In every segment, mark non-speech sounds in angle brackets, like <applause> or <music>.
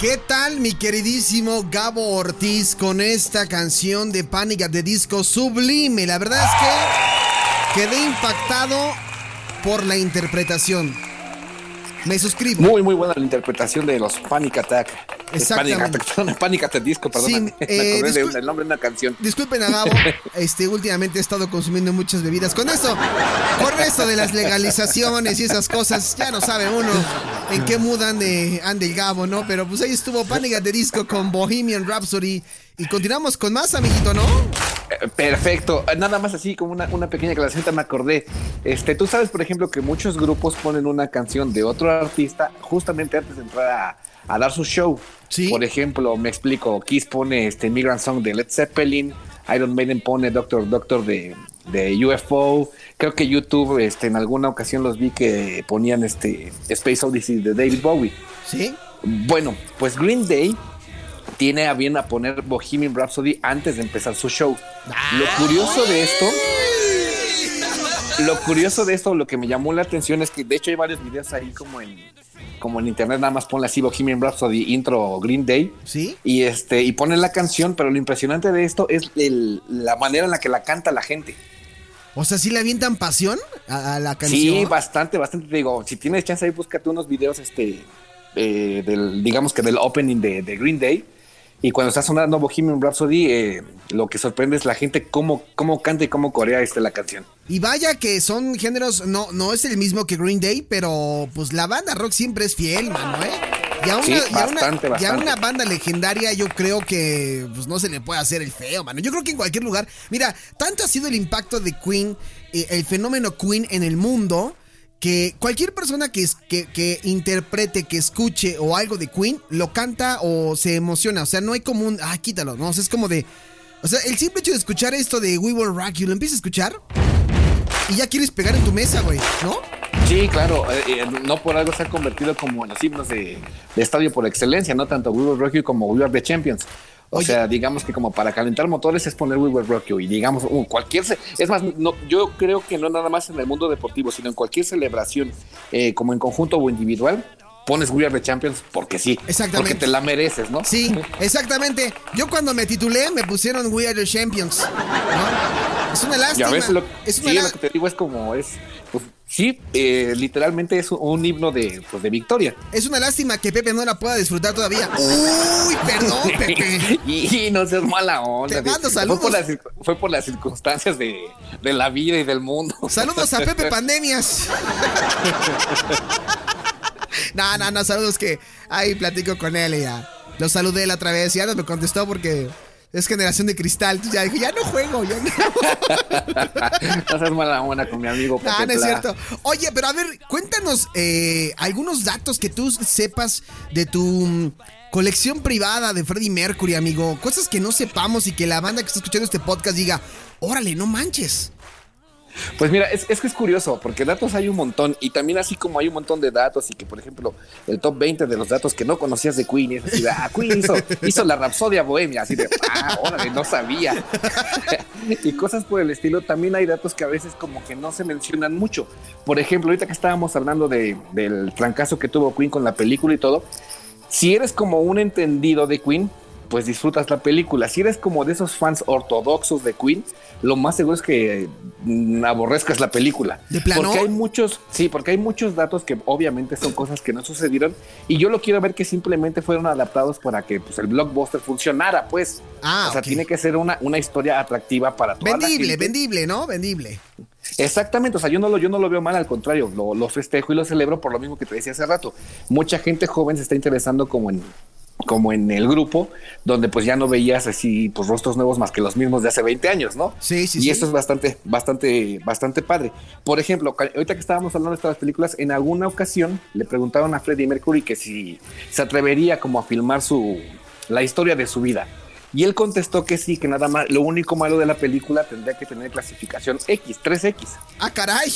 ¿Qué tal mi queridísimo Gabo Ortiz con esta canción de Pánica de Disco sublime? La verdad es que quedé impactado por la interpretación. Me suscribo. Muy, muy buena la interpretación de los Panic Attack. Exactamente. Panic, Panic Attack Disco, perdón. Sí, <laughs> me eh, de el nombre de una canción. Disculpen a <laughs> Gabo, este, últimamente he estado consumiendo muchas bebidas. Con eso, con eso de las legalizaciones y esas cosas, ya no sabe uno en qué mood ande, ande el Gabo, ¿no? Pero pues ahí estuvo Pánica de Disco con Bohemian Rhapsody. Y continuamos con más, amiguito, ¿no? Eh, Perfecto. Eh, Nada más así como una, una pequeña te me acordé. Este, tú sabes, por ejemplo, que muchos grupos ponen una canción de otro artista justamente antes de entrar a, a dar su show. Sí. Por ejemplo, me explico, Kiss pone este Migrant Song de Led Zeppelin, Iron Maiden pone Doctor Doctor de, de UFO. Creo que YouTube, este, en alguna ocasión los vi que ponían este Space Odyssey de David Bowie. Sí. Bueno, pues Green Day tiene a bien a poner Bohemian Rhapsody antes de empezar su show. Lo curioso de esto, lo curioso de esto, lo que me llamó la atención es que de hecho hay varios videos ahí como en como en internet, nada más ponle así Bohemian Rhapsody intro Green Day Sí. y este y ponen la canción, pero lo impresionante de esto es el- la manera en la que la canta la gente. O sea, ¿sí le avientan pasión a, a la canción? Sí, bastante, bastante. Te digo, si tienes chance ahí, búscate unos videos, este, eh, del, digamos que del opening de, de Green Day. Y cuando está sonando Bohemian Rhapsody, eh, lo que sorprende es la gente cómo, cómo canta y cómo corea este, la canción. Y vaya que son géneros, no, no es el mismo que Green Day, pero pues la banda rock siempre es fiel, mano, ¿eh? Y a una, Sí, y a una- bastante, y a bastante. una banda legendaria yo creo que pues, no se le puede hacer el feo, mano. Yo creo que en cualquier lugar, mira, tanto ha sido el impacto de Queen, eh, el fenómeno Queen en el mundo, que cualquier persona que, es- que, que interprete, que escuche o algo de Queen, lo canta o se emociona. O sea, no hay como un, ah, quítalo, no, o sea, es como de... O sea, el simple hecho de escuchar esto de We Will Rock You, lo empiezas a escuchar y ya quieres pegar en tu mesa, güey, ¿no? Sí, claro, eh, eh, no por algo se ha convertido como en los himnos de, de estadio por excelencia, no tanto We Will Rock You como We Are the Champions. O Oye. sea, digamos que como para calentar motores es poner We Will Rock You y digamos, uh, cualquier... Es más, no, yo creo que no nada más en el mundo deportivo, sino en cualquier celebración, eh, como en conjunto o individual, pones We Are the Champions porque sí. Exactamente. Porque te la mereces, ¿no? Sí, exactamente. Yo cuando me titulé me pusieron We Are the Champions. ¿no? Es una Ya lástima. ves, lo, es una sí, lo que te digo es como es... pues, sí, eh, literalmente es un himno de, pues, de victoria. Es una lástima que Pepe no la pueda disfrutar todavía. <laughs> Uy, perdón, Pepe. <laughs> y no seas mala onda. Te mando Fue saludos. por las, circ- fue por las circunstancias de, de la vida y del mundo. Saludos a Pepe <laughs> Pandemias. No, no, no, saludos que ahí platico con él y ya. Lo saludé la otra vez y ya no me contestó porque es generación de cristal. Ya dije, ya no juego, ya no. <laughs> no seas mala onda con mi amigo. Pepe no es cierto. Oye, pero a ver, cuéntanos eh, algunos datos que tú sepas de tu mm, colección privada de Freddie Mercury, amigo. Cosas que no sepamos y que la banda que está escuchando este podcast diga, órale, no manches. Pues mira, es, es que es curioso, porque datos hay un montón, y también así como hay un montón de datos, y que por ejemplo, el top 20 de los datos que no conocías de Queen, es así de, ah, Queen hizo, la Rapsodia Bohemia, así de, ah, no sabía. <laughs> y cosas por el estilo, también hay datos que a veces como que no se mencionan mucho. Por ejemplo, ahorita que estábamos hablando de, del trancazo que tuvo Queen con la película y todo, si eres como un entendido de Queen, pues disfrutas la película. Si eres como de esos fans ortodoxos de Queen, lo más seguro es que mm, aborrezcas la película. ¿De plano? Porque hay muchos, sí, porque hay muchos datos que obviamente son cosas que no sucedieron y yo lo quiero ver que simplemente fueron adaptados para que pues, el blockbuster funcionara, pues. Ah, o sea, tiene que ser una, una historia atractiva para toda la Vendible, gente. vendible, ¿no? Vendible. Exactamente, o sea, yo no lo, yo no lo veo mal, al contrario, lo, lo festejo y lo celebro por lo mismo que te decía hace rato. Mucha gente joven se está interesando como en como en el grupo, donde pues ya no veías así pues rostros nuevos más que los mismos de hace 20 años, ¿no? Sí, sí, y sí. eso es bastante, bastante, bastante padre. Por ejemplo, ahorita que estábamos hablando de estas películas, en alguna ocasión le preguntaron a Freddie Mercury que si se atrevería como a filmar su la historia de su vida. Y él contestó que sí, que nada más, lo único malo de la película tendría que tener clasificación X, 3X. Ah, caray.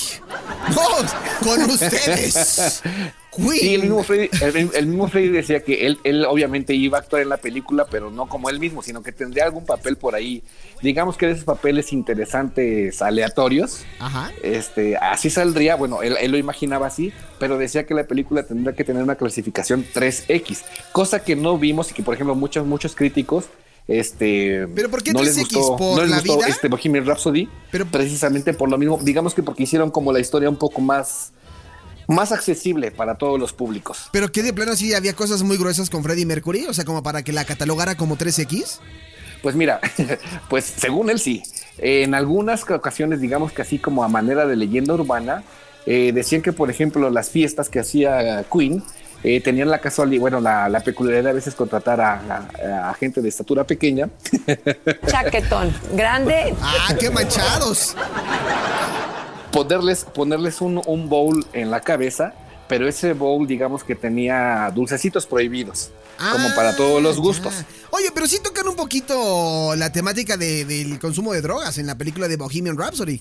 No, con ustedes. <laughs> Sí, el mismo Freddy, el, el mismo Freddy decía que él, él obviamente iba a actuar en la película, pero no como él mismo, sino que tendría algún papel por ahí, digamos que de esos papeles interesantes, aleatorios. Ajá. Este, así saldría, bueno, él, él lo imaginaba así, pero decía que la película tendría que tener una clasificación 3X, cosa que no vimos y que, por ejemplo, muchos, muchos críticos este ¿Pero por qué no 3X? les gustó, ¿Por no les la gustó vida? este Bohemian Rhapsody Pero- precisamente por lo mismo digamos que porque hicieron como la historia un poco más más accesible para todos los públicos Pero que de plano sí había cosas muy gruesas con Freddie Mercury, o sea, como para que la catalogara como 3X. Pues mira, <laughs> pues según él sí. En algunas ocasiones, digamos que así como a manera de leyenda urbana, eh, decían que, por ejemplo, las fiestas que hacía Queen eh, tenían la casualidad, bueno, la, la peculiaridad de a veces contratar a, a- a gente de estatura pequeña <laughs> Chaquetón. Grande. ¡Ah, qué manchados! ponerles, ponerles un, un bowl en la cabeza, pero ese bowl, digamos que tenía dulcecitos prohibidos, como para todos los Ah, gustos. ya. Oye, pero sí tocan un poquito la temática de- del consumo de drogas en la película de Bohemian Rhapsody.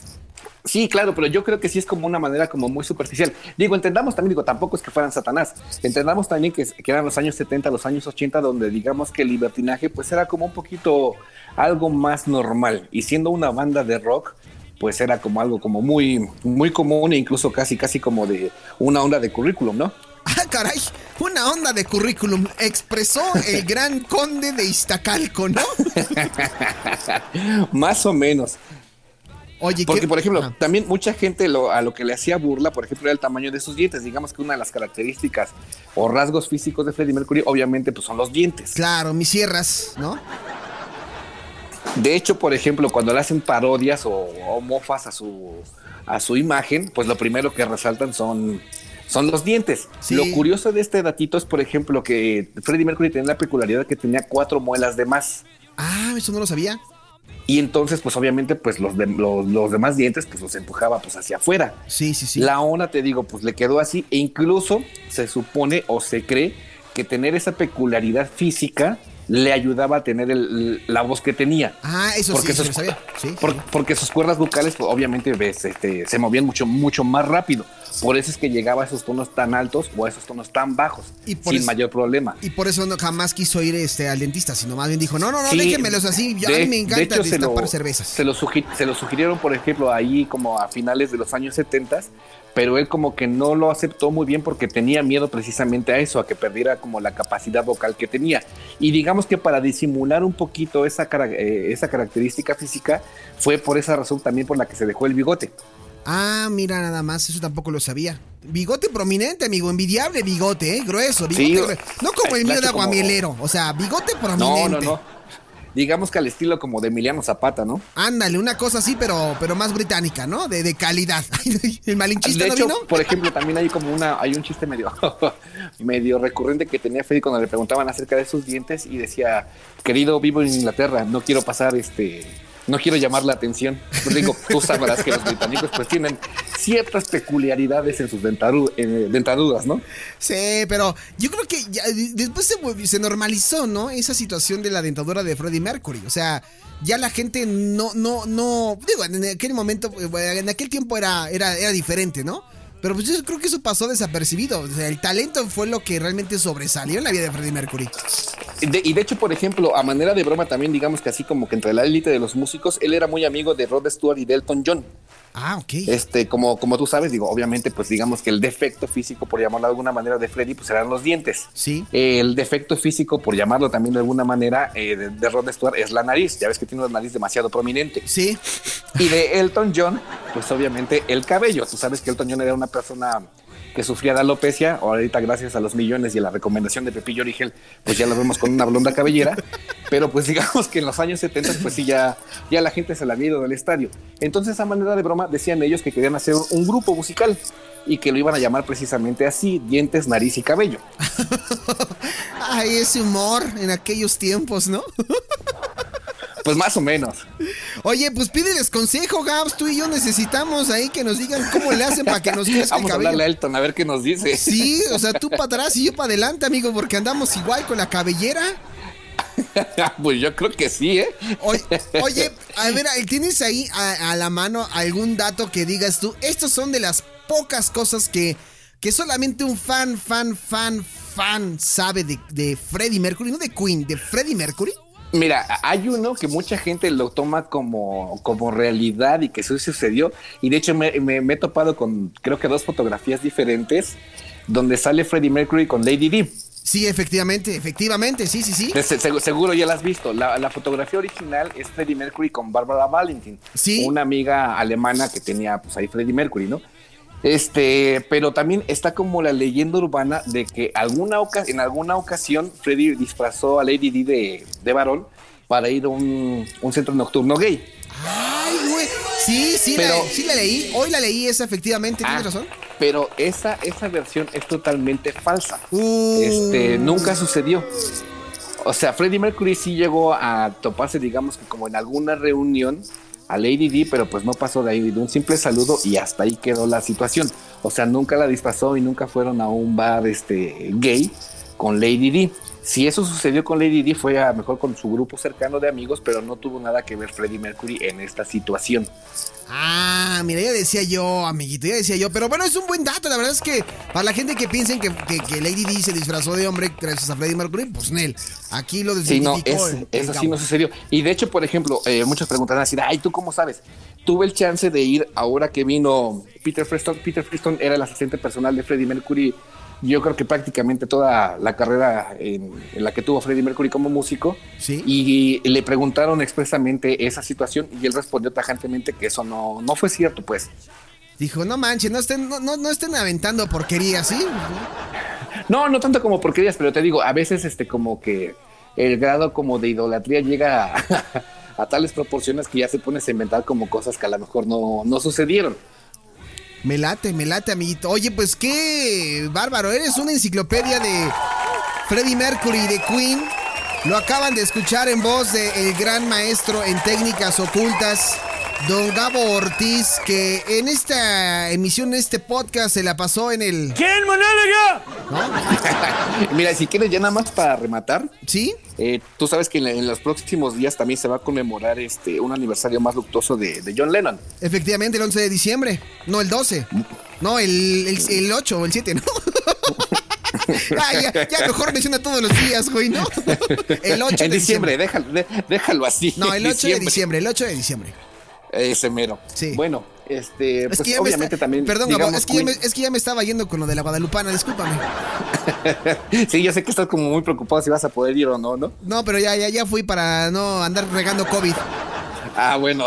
Sí, claro, pero yo creo que sí es como una manera como muy superficial. Digo, entendamos también, digo, tampoco es que fueran Satanás. Entendamos también que, que eran los años 70, los años 80, donde digamos que el libertinaje pues era como un poquito algo más normal. Y siendo una banda de rock, pues era como algo como muy, muy común e incluso casi, casi como de una onda de currículum, ¿no? Ah, caray, una onda de currículum expresó el <laughs> gran conde de Iztacalco, ¿no? <laughs> más o menos. Oye, Porque, ¿qué? por ejemplo, Ajá. también mucha gente lo, a lo que le hacía burla, por ejemplo, era el tamaño de sus dientes. Digamos que una de las características o rasgos físicos de Freddie Mercury, obviamente, pues son los dientes. Claro, mis sierras, ¿no? De hecho, por ejemplo, cuando le hacen parodias o, o mofas a su, a su imagen, pues lo primero que resaltan son, son los dientes. Sí. Lo curioso de este datito es, por ejemplo, que Freddie Mercury tenía la peculiaridad de que tenía cuatro muelas de más. Ah, eso no lo sabía. Y entonces, pues obviamente, pues los, de- los, los demás dientes, pues los empujaba pues hacia afuera. Sí, sí, sí. La ona, te digo, pues le quedó así e incluso se supone o se cree que tener esa peculiaridad física le ayudaba a tener el- la voz que tenía. Ah, eso Porque sí, sí sus, sabía. Sí. por- porque sus cuerdas vocales, pues, obviamente, ves, este, se movían mucho, mucho más rápido. Por eso es que llegaba a esos tonos tan altos o a esos tonos tan bajos, Y por sin eso- mayor problema. Y por eso no, jamás quiso ir este, al dentista, sino más bien dijo, no, no, no, Sí, déjenmelos así, ya a de- mí me de encanta hecho, se lo- cervezas. Se lo, se lo sugirieron, por ejemplo, ahí como a finales de los años 70, pero él como que no lo aceptó muy bien porque tenía miedo precisamente a eso, a que perdiera como la capacidad vocal que tenía. Y digamos que para disimular un poquito esa, cara- eh, esa característica física, fue por esa razón también por la que se dejó el bigote. Ah, mira, nada más, eso tampoco lo sabía. Bigote prominente, amigo, envidiable bigote, ¿eh? Grueso, bigote Sí, grueso. No como el mío de exacto, como- aguamielero, o sea, bigote No, prominente. no, no. Digamos que al estilo como de Emiliano Zapata, ¿no? Ándale, una cosa así, pero, pero más británica, ¿no? De, de calidad. <laughs> ¿El malinchista de no hecho, vino? por ejemplo, también hay como una, hay un chiste medio, <laughs> medio recurrente que tenía Freddy cuando le preguntaban acerca de sus dientes y decía, querido, vivo en Inglaterra, no quiero pasar este, no quiero llamar la atención. Pues digo, tú sabrás que los británicos pues tienen ciertas peculiaridades en sus eh, dentaduras, ¿no? Sí, pero yo creo que ya, de- después se, normalizó, ¿no? Esa situación de la dentadura de Freddie Mercury. O sea, ya la gente no, no, no. Digo, en aquel momento, eh, en aquel tiempo era, era, era diferente, ¿no? Pero pues yo creo que eso pasó desapercibido. O sea, el talento fue lo que realmente sobresalió en la vida de Freddie Mercury. De- y de hecho, por ejemplo, a manera de broma también, digamos que así como que entre la élite de los músicos, él era muy amigo de Rod Stewart y de Elton John. Ah, ok. Este, como, como tú sabes, digo, obviamente, pues digamos que el defecto físico, por llamarlo de alguna manera, de Freddy, pues eran los dientes. Sí. El defecto físico, por llamarlo también de alguna manera, eh, de, de Rod Stewart es la nariz. Ya ves que tiene una nariz demasiado prominente. Sí. Y de Elton John, pues obviamente el cabello. Tú sabes que Elton John era una persona que sufría de alopecia. Ahorita, gracias a los millones y a la recomendación de Pepillo Origel, pues ya lo vemos con una blonda cabellera. Pero pues digamos que en los años 70, pues sí, ya, ya la gente se la había ido del estadio. Entonces, a manera de broma, decían ellos que querían hacer un grupo musical y que lo iban a llamar precisamente así: dientes, nariz y cabello. <laughs> Ay, ese humor en aquellos tiempos, ¿no? Pues más o menos. Oye, pues pídeles consejo, Gabs. Tú y yo necesitamos ahí que nos digan cómo le hacen para que nos crezca el Vamos a cabello. hablarle a Elton a ver qué nos dice. Sí, o sea, tú para atrás y yo para adelante, amigo, porque andamos igual con la cabellera. <laughs> pues yo creo que sí, ¿eh? Oye, oye, a ver, ¿tienes ahí a, a la mano algún dato que digas tú? Estos son de las pocas cosas que, que solamente un fan, fan, fan, fan sabe de, de Freddie Mercury, no de Queen, de Freddie Mercury? Mira, hay uno que mucha gente lo toma como, como realidad y que eso sucedió. Y de hecho me, me- me he topado con creo que dos fotografías diferentes donde sale Freddie Mercury con Lady Di. Sí, efectivamente, efectivamente, sí, sí, sí. Segu- seguro ya la has visto. La, la fotografía original es Freddie Mercury con Barbara Valentin, Sí. una amiga alemana que tenía pues ahí Freddie Mercury, ¿no? Este, pero también está como la leyenda urbana de que alguna en alguna ocasión Freddie disfrazó a Lady Di de, de varón para ir a un, un centro nocturno gay. Ay, güey. Sí, sí, Pero- la, sí la leí. Hoy la leí esa, efectivamente, tienes Ah, razón. Pero esa, esa versión es totalmente falsa. Uh. Este, nunca sucedió. O sea, Freddie Mercury sí llegó a toparse, digamos que como en alguna reunión a Lady Di, pero pues no pasó de ahí de un simple saludo y hasta ahí quedó la situación. O sea, nunca la disfrazó y nunca fueron a un bar este, gay con Lady Di. Si eso sucedió con Lady Di fue a lo mejor con su grupo cercano de amigos, pero no tuvo nada que ver Freddie Mercury en esta situación. Ah, mira, ya decía yo, amiguito, ya decía yo. Pero bueno, es un buen dato. La verdad es que para la gente que piensen que, que- que Lady Di se disfrazó de hombre gracias a Freddie Mercury, pues Nel. Aquí lo Sí, no, desmitificó es- el- el eso sí Gabo. no sucedió. Y de hecho, por ejemplo, eh, muchos preguntarán así, ay, ¿tú cómo sabes? Tuve el chance de ir ahora que vino Peter Preston. Peter Preston era el asistente personal de Freddie Mercury. Yo creo que prácticamente toda la carrera en, en la que tuvo Freddie Mercury como músico. Sí. Y le preguntaron expresamente esa situación y él respondió tajantemente que eso no, no fue cierto, pues. Dijo, no manches, no estén, no, no, no estén aventando porquerías, ¿sí? No, no tanto como porquerías, pero te digo, a veces este como que el grado como de idolatría llega a, <laughs> a tales proporciones que ya se pones a inventar como cosas que a lo mejor no, no sucedieron. Me late, me late, amiguito. Oye, pues qué bárbaro. Eres una enciclopedia de Freddie Mercury y de Queen. Lo acaban de escuchar en voz del gran maestro en técnicas ocultas, don Gabo Ortiz, que en esta emisión, en este podcast, se la pasó en el. ¿Quién, monólogo? <laughs> Mira, si quieres ya nada más para rematar, ¿Sí? eh, tú sabes que en, en los próximos días también se va a conmemorar este un aniversario más luctuoso de, de John Lennon. Efectivamente, el 11 de diciembre. No, el 12. No, el, el, el 8 o el 7, ¿no? <laughs> Ah, ya, ya mejor menciona todos los días, güey, ¿no? <laughs> El 8 en de diciembre, déjalo, de- déjalo así. No, el 8 de Diciembre. diciembre, el 8 de diciembre. Ese mero. Sí. Bueno, este, Es pues que obviamente está- también. Perdón, digamos, es que, ya me, Queen- es que ya me estaba yendo con lo de la Guadalupana, discúlpame. <laughs> sí, yo sé que estás como muy preocupado si vas a poder ir o no, ¿no? No, pero ya, ya, ya fui para no andar regando COVID. Ah, bueno.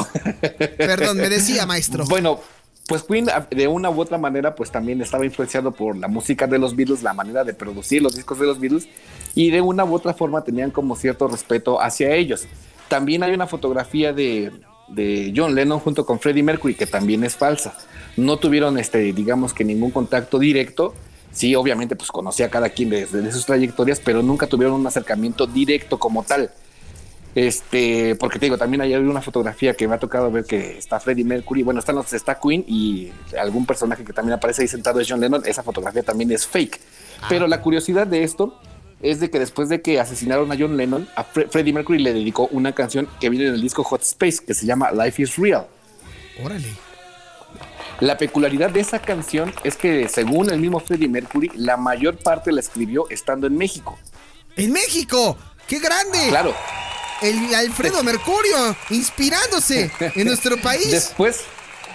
Perdón, me decía, <laughs> maestro. Bueno, pues Queen de una u otra manera pues también estaba influenciado por la música de los Beatles, la manera de producir los discos de los Beatles y de una u otra forma tenían como cierto respeto hacia ellos. También hay una fotografía de, de John Lennon junto con Freddie Mercury que también es falsa. No tuvieron este digamos que ningún contacto directo. Sí, obviamente pues conocía a cada quien desde de sus trayectorias, pero nunca tuvieron un acercamiento directo como tal. Este, porque te digo, también hay una fotografía que me ha tocado ver que está Freddie Mercury, bueno, están los, está Queen y algún personaje que también aparece ahí sentado es John Lennon, esa fotografía también es fake. Pero la curiosidad de esto es de que después de que asesinaron a John Lennon, a Fre- Freddie Mercury le dedicó una canción que viene en el disco Hot Space, que se llama Life is Real. Órale. La peculiaridad de esa canción es que, según el mismo Freddie Mercury, la mayor parte la escribió estando en México. ¡En México! ¡Qué grande! Claro, El Alfredo Mercurio, inspirándose en nuestro <laughs> país. Después,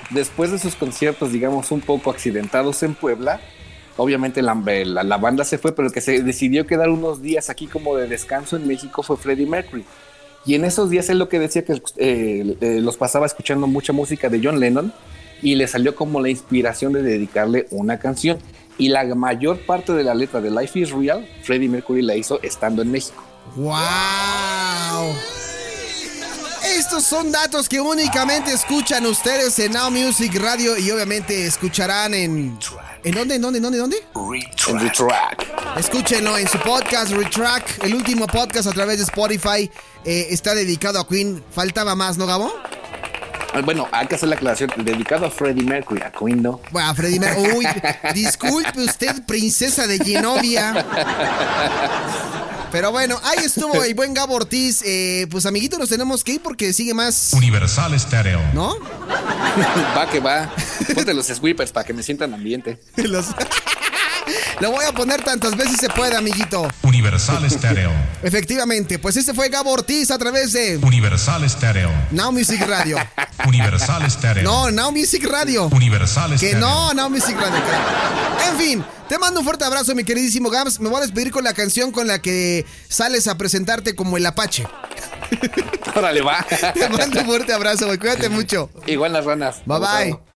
después de sus conciertos, digamos, un poco accidentados en Puebla, obviamente la, banda se fue, pero el que se decidió quedar unos días aquí como de descanso en México fue Freddie Mercury. Y en esos días él lo que decía que eh, eh, los pasaba escuchando mucha música de John Lennon y le salió como la inspiración de dedicarle una canción. Y la mayor parte de la letra de Life is Real, Freddie Mercury la hizo estando en México. ¡Wow! Estos son datos que únicamente escuchan ustedes en Now Music Radio y obviamente escucharán en... ¿En dónde? ¿En dónde? ¿En dónde? ¿En dónde? En The Track. Escúchenlo en su podcast Retrack, el último podcast a través de Spotify. eh, está dedicado a Queen. Faltaba más, ¿no, Gabo? Ah, Bueno, hay que hacer la aclaración. Dedicado a Freddie Mercury, a Queen, ¿no? Bueno, a Freddy Mer- Uy, <laughs> disculpe usted, princesa de Genovia. <laughs> Pero bueno, ahí estuvo el buen Gabo Ortiz. Eh, pues, amiguito, nos tenemos que ir porque sigue más, Universal Stereo. ¿no? Va que va. Ponte los sweepers para que me sientan ambiente. <laughs> Los- Le voy a poner tantas veces se puede, amiguito. Universal Stereo. <laughs> Efectivamente, pues este fue Gabo Ortiz a través de Universal Stereo. Now Music Radio. <laughs> Universal Stereo. No, Now Music Radio. Universal Que Stereo. no, Now Music Radio. que- En fin, te mando un fuerte abrazo, mi queridísimo Gams. Me voy a despedir con la canción con la que sales a presentarte como el Apache. Órale, va. <laughs> Te mando un fuerte abrazo, güey. Cuídate mucho. Igual las ranas. Bye bye.